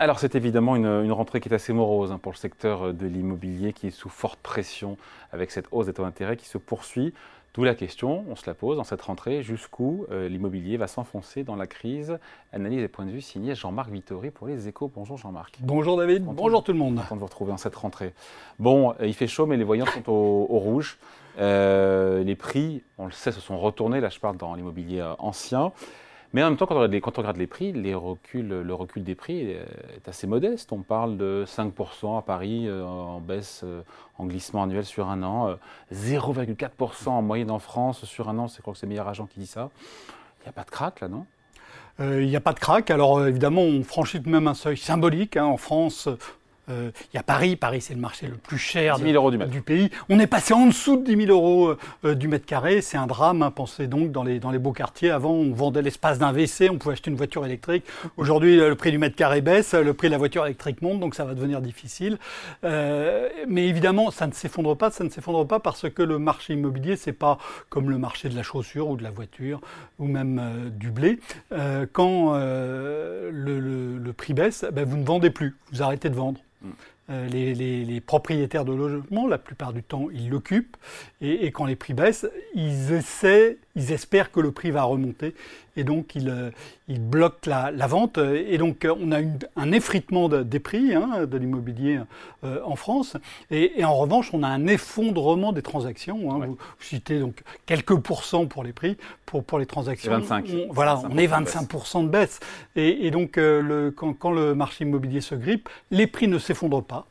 Alors c'est évidemment une, rentrée qui est assez morose hein, pour le secteur de l'immobilier qui est sous forte pression avec cette hausse des taux d'intérêt qui se poursuit. D'où la question, on se la pose dans cette rentrée, jusqu'où euh, l'immobilier va s'enfoncer dans la crise? Analyse et points de vue signé Jean-Marc Vittori pour les échos. Bonjour Jean-Marc. Bonjour David, bonjour tout le monde. Content de vous retrouver dans cette rentrée. Bon, euh, il fait chaud mais les voyants sont au, rouge. Euh, les prix, on le sait, se sont retournés. Là je parle dans l'immobilier ancien. Mais en même temps, quand on regarde les, prix, les reculs, le recul des prix est assez modeste. On parle de 5% à Paris euh, en baisse, euh, en glissement annuel sur un an, 0,4% euh, en moyenne en France sur un an. C'est crois que c'est le meilleur agent qui dit ça. Il n'y a pas de crack là, non? Il n'y a pas de crack. Alors évidemment, on franchit même un seuil symbolique. Hein. En France, euh, il y a Paris. Paris, c'est le marché le plus cher du, pays. On est passé en dessous de 10 000 euros euh, du mètre carré. C'est un drame. Hein. Pensez donc dans les, dans les beaux quartiers. Avant, on vendait l'espace d'un WC. On pouvait acheter une voiture électrique. Aujourd'hui, le prix du mètre carré baisse. Le prix de la voiture électrique monte. Donc ça va devenir difficile. Euh, mais évidemment, ça ne s'effondre pas. Ça ne s'effondre pas parce que le marché immobilier, c'est pas comme le marché de la chaussure ou de la voiture ou même du blé. quand le, le, prix baisse, ben, vous ne vendez plus. Vous arrêtez de vendre. Euh, les, propriétaires de logements, la plupart du temps, ils l'occupent. Et, quand les prix baissent, ils espèrent que le prix va remonter et donc ils, euh, bloquent la, vente. Et donc euh, on a un effritement des prix hein, de l'immobilier euh, en France. Et, en revanche, on a un effondrement des transactions. Hein. Vous, citez donc quelques pourcents pour les prix, pour, pour les transactions. 25. voilà, on est 25% de baisse. Et, donc le, quand, quand, le marché immobilier se grippe, les prix ne s'effondrent pas.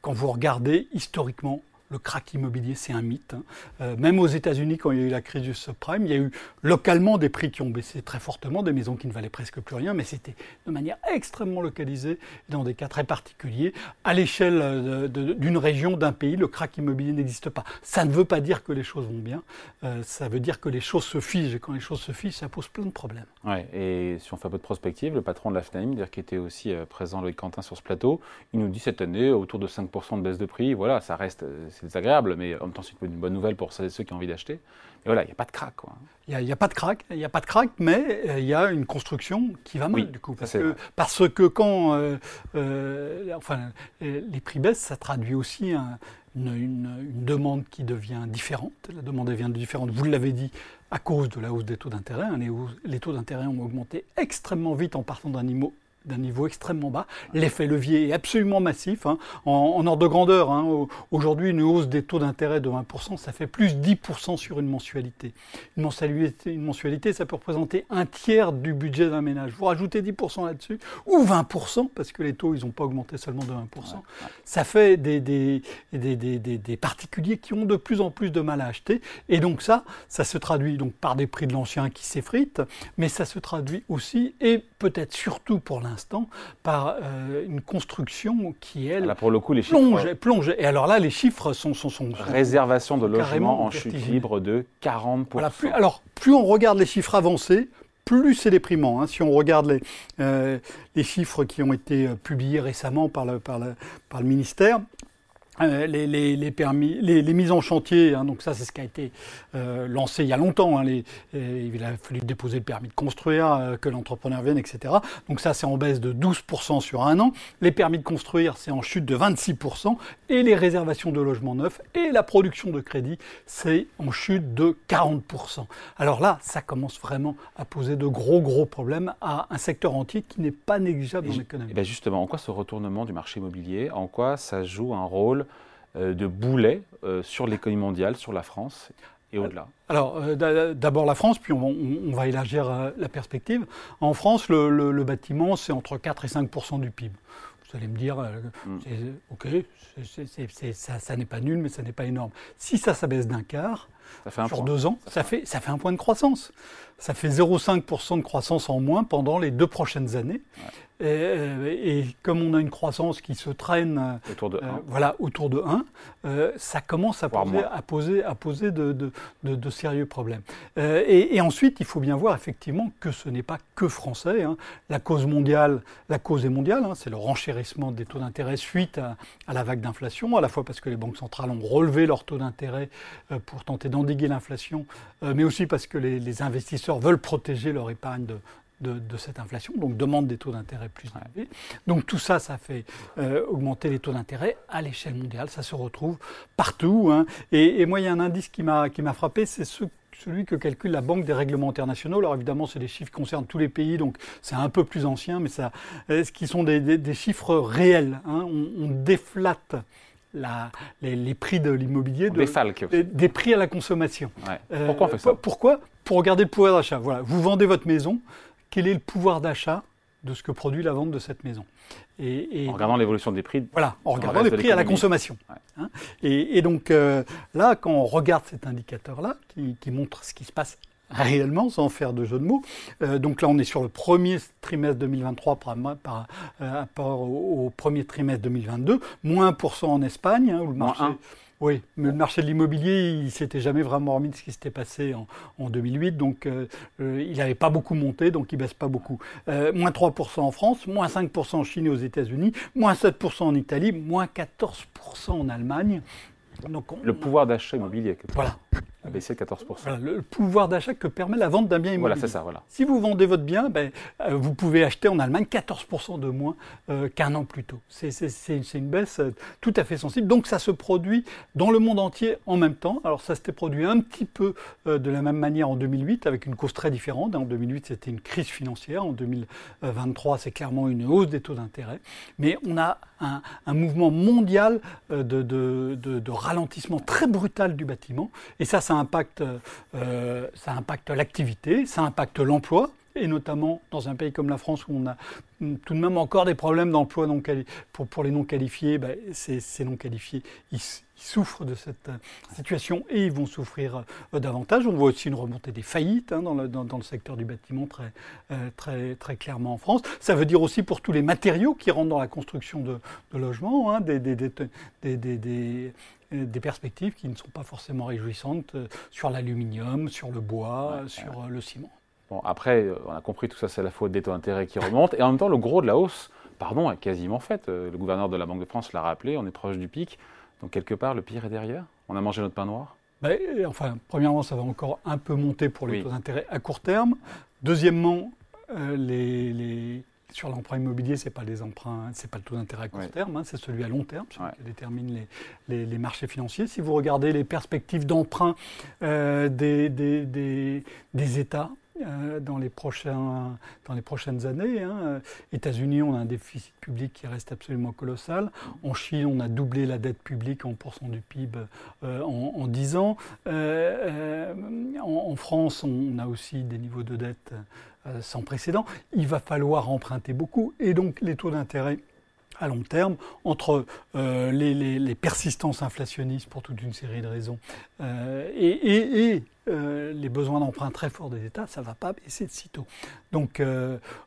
quand vous regardez historiquement le crack immobilier, c'est un mythe. Hein. Euh, même aux États-Unis, quand il y a eu la crise du subprime, il y a eu localement des prix qui ont baissé très fortement, des maisons qui ne valaient presque plus rien, mais c'était de manière extrêmement localisée, dans des cas très particuliers. À l'échelle euh, d'une région, d'un pays, le crack immobilier n'existe pas. Ça ne veut pas dire que les choses vont bien, euh, ça veut dire que les choses se figent, et quand les choses se figent, ça pose plein de problèmes. Ouais, et si on fait un peu de prospective, le patron de la FNAIM, qui était aussi présent, Loïc Quentin, sur ce plateau, il nous dit cette année, autour de 5% de baisse de prix, voilà, ça reste désagréable, mais en même temps, c'est une bonne nouvelle pour celles et ceux qui ont envie d'acheter. Et voilà, il n'y a pas de crack. Il n'y a, pas de crack, il n'y a pas de crack, mais euh, il y a une construction qui va mal, du coup. Parce, que, parce que, quand euh, euh, enfin, les prix baissent, ça traduit aussi une, demande qui devient différente. La demande devient différente, vous l'avez dit, à cause de la hausse des taux d'intérêt. Hein. Les, les, taux d'intérêt ont augmenté extrêmement vite en partant d'un niveau d'un niveau extrêmement bas. L'effet levier est absolument massif. Hein. En, ordre de grandeur, hein. aujourd'hui, une hausse des taux d'intérêt de 20%, ça fait plus 10% sur une mensualité. Une mensualité, une mensualité, ça peut représenter un tiers du budget d'un ménage. Vous rajoutez 10% là-dessus, ou 20%, parce que les taux, ils n'ont pas augmenté seulement de 1%. Ça fait des, des, des, des, particuliers qui ont de plus en plus de mal à acheter. Et donc ça, ça se traduit donc par des prix de l'ancien qui s'effritent, mais ça se traduit aussi, et peut-être surtout pour l'instant par euh, une construction qui, elle, pour le coup, les plonge, plonge. Et alors là, les chiffres sont... sont, sont, Réservation de logements en chute libre de 40%. plus, alors, plus on regarde les chiffres avancés, plus c'est déprimant. Hein. Si on regarde les, euh, les, chiffres qui ont été euh, publiés récemment par le, par le, par le ministère, euh, les, les, les, permis, les, les, mises en chantier, hein, donc ça c'est ce qui a été euh, lancé il y a longtemps. Hein, les, il a fallu déposer le permis de construire, euh, que l'entrepreneur vienne, etc. Donc ça c'est en baisse de 12% sur un an. Les permis de construire c'est en chute de 26% et les réservations de logements neufs et la production de crédit c'est en chute de 40%. Alors là ça commence vraiment à poser de gros gros problèmes à un secteur entier qui n'est pas négligeable dans l'économie. Ben justement, en quoi ce retournement du marché immobilier, en quoi ça joue un rôle euh, de boulet euh, sur l'économie mondiale, sur la France et au-delà Alors, euh, d'abord la France, puis on, va élargir la perspective. En France, le, bâtiment, c'est entre 4 et 5% du PIB. Vous allez me dire, mm. ok, ça, n'est pas nul, mais ça n'est pas énorme. Si ça s'abaisse d'un quart, sur deux ans, ça fait, ça fait un point de croissance. Ça fait 0,5% de croissance en moins pendant les deux prochaines années. Euh, et, comme on a une croissance qui se traîne autour de, euh, voilà, autour de 1, euh, ça commence à poser, à poser, à poser, de, de, de, sérieux problèmes. Et, et, ensuite, il faut bien voir effectivement que ce n'est pas que français. Hein. La cause mondiale, la cause est mondiale, hein, c'est le renchérissement des taux d'intérêt suite à, à, la vague d'inflation, à la fois parce que les banques centrales ont relevé leurs taux d'intérêt pour tenter d'endiguer l'inflation, mais aussi parce que les, les investisseurs veulent protéger leur épargne de, de, cette inflation, donc demande des taux d'intérêt plus élevés. Donc tout ça, ça fait euh, augmenter les taux d'intérêt à l'échelle mondiale, ça se retrouve partout. Hein. Et, moi, il y a un indice qui m'a frappé, c'est celui que calcule la Banque des règlements internationaux. Alors évidemment, c'est des chiffres qui concernent tous les pays, donc c'est un peu plus ancien, mais ça, euh, ce qui sont des, chiffres réels. Hein. On, déflate la, les, prix de l'immobilier, des, des, prix à la consommation. Euh, pourquoi on fait ça? Pourquoi? Pour regarder le pouvoir d'achat. Voilà, vous vendez votre maison, quel est le pouvoir d'achat de ce que produit la vente de cette maison? Et, en regardant l'évolution des prix. Voilà, en regardant les prix à la consommation. Hein? et, donc euh, là, quand on regarde cet indicateur-là, qui, montre ce qui se passe réellement, sans faire de jeu de mots, euh, donc là on est sur le premier trimestre 2023 par, par euh, rapport au, premier trimestre 2022, moins 1% en Espagne, hein, où le marché... Oui, mais le marché de l'immobilier, il s'était jamais vraiment remis de ce qui s'était passé en, 2008, donc euh, euh, il n'avait pas beaucoup monté, donc il baisse pas beaucoup. Euh, moins 3% en France, moins 5% en Chine et aux États-Unis, moins 7% en Italie, moins 14% en Allemagne. Donc le pouvoir d'achat immobilier. Voilà a baissé de 14%. le pouvoir d'achat que permet la vente d'un bien immobilier. Voilà, c'est ça. Voilà. Si vous vendez votre bien, ben, euh, vous pouvez acheter en Allemagne 14% de moins euh, qu'un an plus tôt. C'est une baisse euh, tout à fait sensible. Donc ça se produit dans le monde entier en même temps. Alors ça s'était produit un petit peu de la même manière en 2008 avec une cause très différente. En 2008, c'était une crise financière. En 2023, c'est clairement une hausse des taux d'intérêt. Mais on a un, mouvement mondial de, de, de, ralentissement très brutal du bâtiment. Et ça, ça impacte, euh, ça impacte l'activité, ça impacte l'emploi, et notamment dans un pays comme la France où on a tout de même encore des problèmes d'emploi pour, pour, les non qualifiés, ben, ces, non qualifiés, ils, souffrent de cette euh, situation et ils vont souffrir euh, davantage. On voit aussi une remontée des faillites hein, dans, le, secteur du bâtiment très, très, très clairement en France. Ça veut dire aussi pour tous les matériaux qui rentrent dans la construction de, logements, hein, des, des, des des perspectives qui ne sont pas forcément réjouissantes euh, sur l'aluminium, sur le bois, sur euh, le ciment. Bon, après, euh, on a compris tout ça, c'est la faute des taux d'intérêt qui remontent. Et en même temps, le gros de la hausse, pardon, est quasiment fait. Le gouverneur de la Banque de France l'a rappelé, on est proche du pic. Donc, quelque part, le pire est derrière? On a mangé notre pain noir? Ben, Enfin, premièrement, ça va encore un peu monter pour les taux d'intérêt à court terme. Deuxièmement, les, sur l'emprunt immobilier, ce n'est pas les emprunts, c'est pas le taux d'intérêt à court terme, hein, c'est celui à long terme, qui détermine les, les, marchés financiers. Si vous regardez les perspectives d'emprunt euh, des, des, des, États, euh, dans, les les prochaines années. Hein. États-Unis, on a un déficit public qui reste absolument colossal. En Chine, on a doublé la dette publique en pourcent du PIB euh, en, en, 10 ans. Euh, en, France, on a aussi des niveaux de dette sans précédent. Il va falloir emprunter beaucoup et donc les taux d'intérêt à long terme, entre euh, les, persistances inflationnistes pour toute une série de raisons et, euh, les besoins d'emprunt très forts des États, ça ne va pas baisser de sitôt. Donc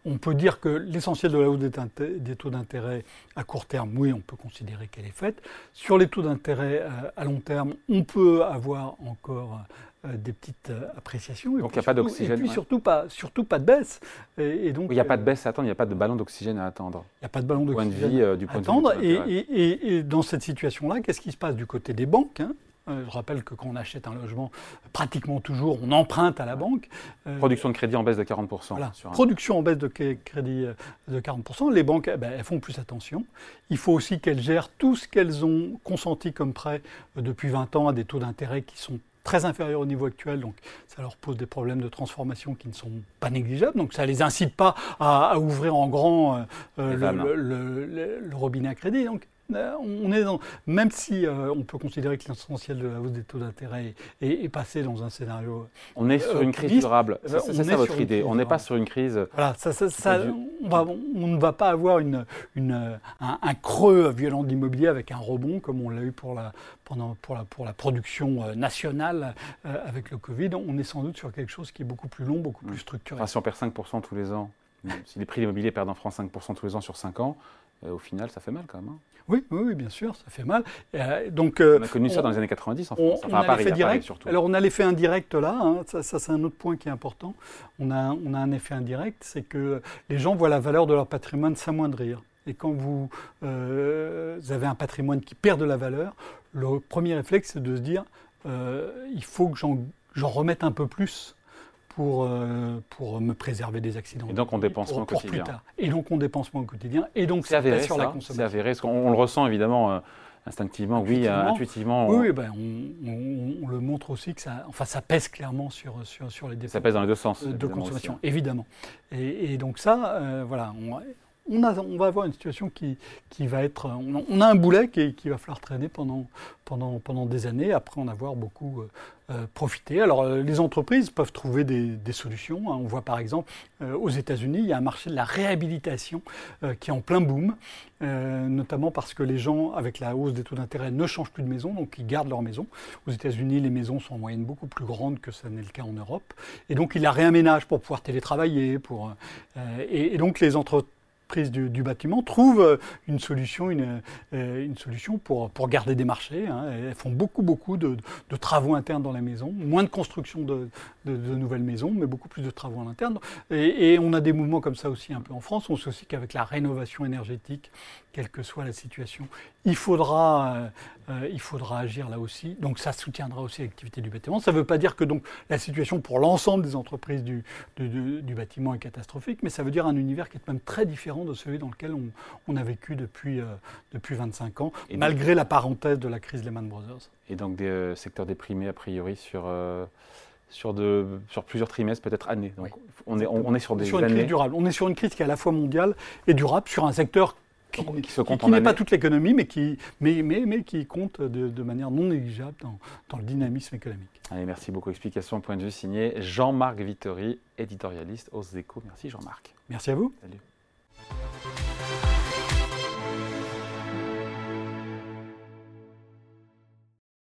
on peut dire que l'essentiel de la hausse des, taux d'intérêt à court terme, oui, on peut considérer qu'elle est faite. Sur les taux d'intérêt à long terme, on peut avoir encore euh, des petites euh, appréciations. donc il n'y a pas d'oxygène. Et puis surtout, pas, surtout pas de baisse. Et, donc, il n'y a pas de baisse à attendre, il n'y a pas de ballon d'oxygène à attendre. Il n'y a pas de ballon d'oxygène du point à attendre. De vue et, et, dans cette situation-là, qu'est-ce qui se passe du côté des banques hein? euh, je rappelle que quand on achète un logement, pratiquement toujours, on emprunte à la banque. Production de crédit en baisse de 40%. Voilà. Production en baisse de crédit de 40%. Les banques, eh ben, elles font plus attention. Il faut aussi qu'elles gèrent tout ce qu'elles ont consenti comme prêt depuis 20 ans à des taux d'intérêt qui sont très inférieurs au niveau actuel, donc ça leur pose des problèmes de transformation qui ne sont pas négligeables, donc ça ne les incite pas à, ouvrir en grand euh, euh, le, robinet à crédit. Donc euh, on est dans, même si on peut considérer que l'essentiel de la hausse des taux d'intérêt est, passé dans un scénario. On est sur une crise durable. C'est ça votre idée. On n'est pas sur une crise. Voilà, ça, on, va, on, ne va pas avoir une, une, un, creux violent de l'immobilier avec un rebond comme on l'a eu pour la, pour la, pour la production euh, nationale euh, avec le Covid, on est sans doute sur quelque chose qui est beaucoup plus long, beaucoup plus structuré. si on perd 5% tous les ans, si les prix de l'immobilier perdent en France 5% tous les ans sur 5 ans, euh, au final, ça fait mal quand même. Hein. Oui, oui, bien sûr, ça fait mal. donc, on a connu ça dans les années 90 en France, on, a Paris, direct. surtout. Alors on a l'effet indirect là, hein. ça, c'est un autre point qui est important. On a, on a un effet indirect, c'est que les gens voient la valeur de leur patrimoine s'amoindrir. Et quand vous, vous avez un patrimoine qui perd de la valeur, le premier réflexe, c'est de se dire euh, il faut que j'en remette un peu plus pour, euh, pour me préserver des accidents. Et donc on dépense moins au quotidien. Et donc on dépense moins au quotidien. Et donc c'est avéré sur la consommation. C'est avéré, qu'on le ressent évidemment. Euh, instinctivement, oui, intuitivement. Oui, ben, on, le montre aussi que ça, enfin, ça pèse clairement sur, sur, sur les dépenses. Ça pèse dans les deux sens. De consommation, évidemment. Et, donc ça, voilà, on, va avoir une situation qui, va être. On a, un boulet qui, va falloir traîner pendant, des années, après en avoir beaucoup euh, profiter. Alors euh, les entreprises peuvent trouver des, solutions. Hein. On voit par exemple euh, aux États-Unis, il y a un marché de la réhabilitation qui est en plein boom, notamment parce que les gens, avec la hausse des taux d'intérêt, ne changent plus de maison, donc ils gardent leur maison. Aux États-Unis, les maisons sont en moyenne beaucoup plus grandes que ce n'est le cas en Europe, et donc ils la réaménagent pour pouvoir télétravailler. Et donc les entreprises du, bâtiment trouvent euh, une solution, une, euh, une solution pour, pour garder des marchés. Hein. Elles font beaucoup, beaucoup de, travaux internes dans la maison, moins de construction de, de, nouvelles maisons, mais beaucoup plus de travaux en interne. Et, et, on a des mouvements comme ça aussi un peu en France. On sait aussi qu'avec la rénovation énergétique, quelle que soit la situation, il faudra, euh, euh, il faudra agir là aussi. Donc ça soutiendra aussi l'activité du bâtiment. Ça ne veut pas dire que donc la situation pour l'ensemble des entreprises du, du, bâtiment est catastrophique, mais ça veut dire un univers qui est même très différent de celui dans lequel on, on a vécu depuis, euh, depuis 25 ans, Et malgré la parenthèse de la crise Lehman Brothers. Et donc des secteurs déprimés a priori sur sur, de, sur plusieurs trimestres, peut-être années. Donc on, est, on, est, sur des sur une crise durable. On est sur une crise qui est à la fois mondiale et durable, sur un secteur qui, qui, n'est pas toute l'économie, mais qui, mais, mais, mais qui compte de, manière non négligeable dans, dans, le dynamisme économique. Allez, merci beaucoup. Explication, point de vue signé Jean-Marc Vittori, éditorialiste aux Échos. Merci Jean-Marc. Merci à vous. Salut.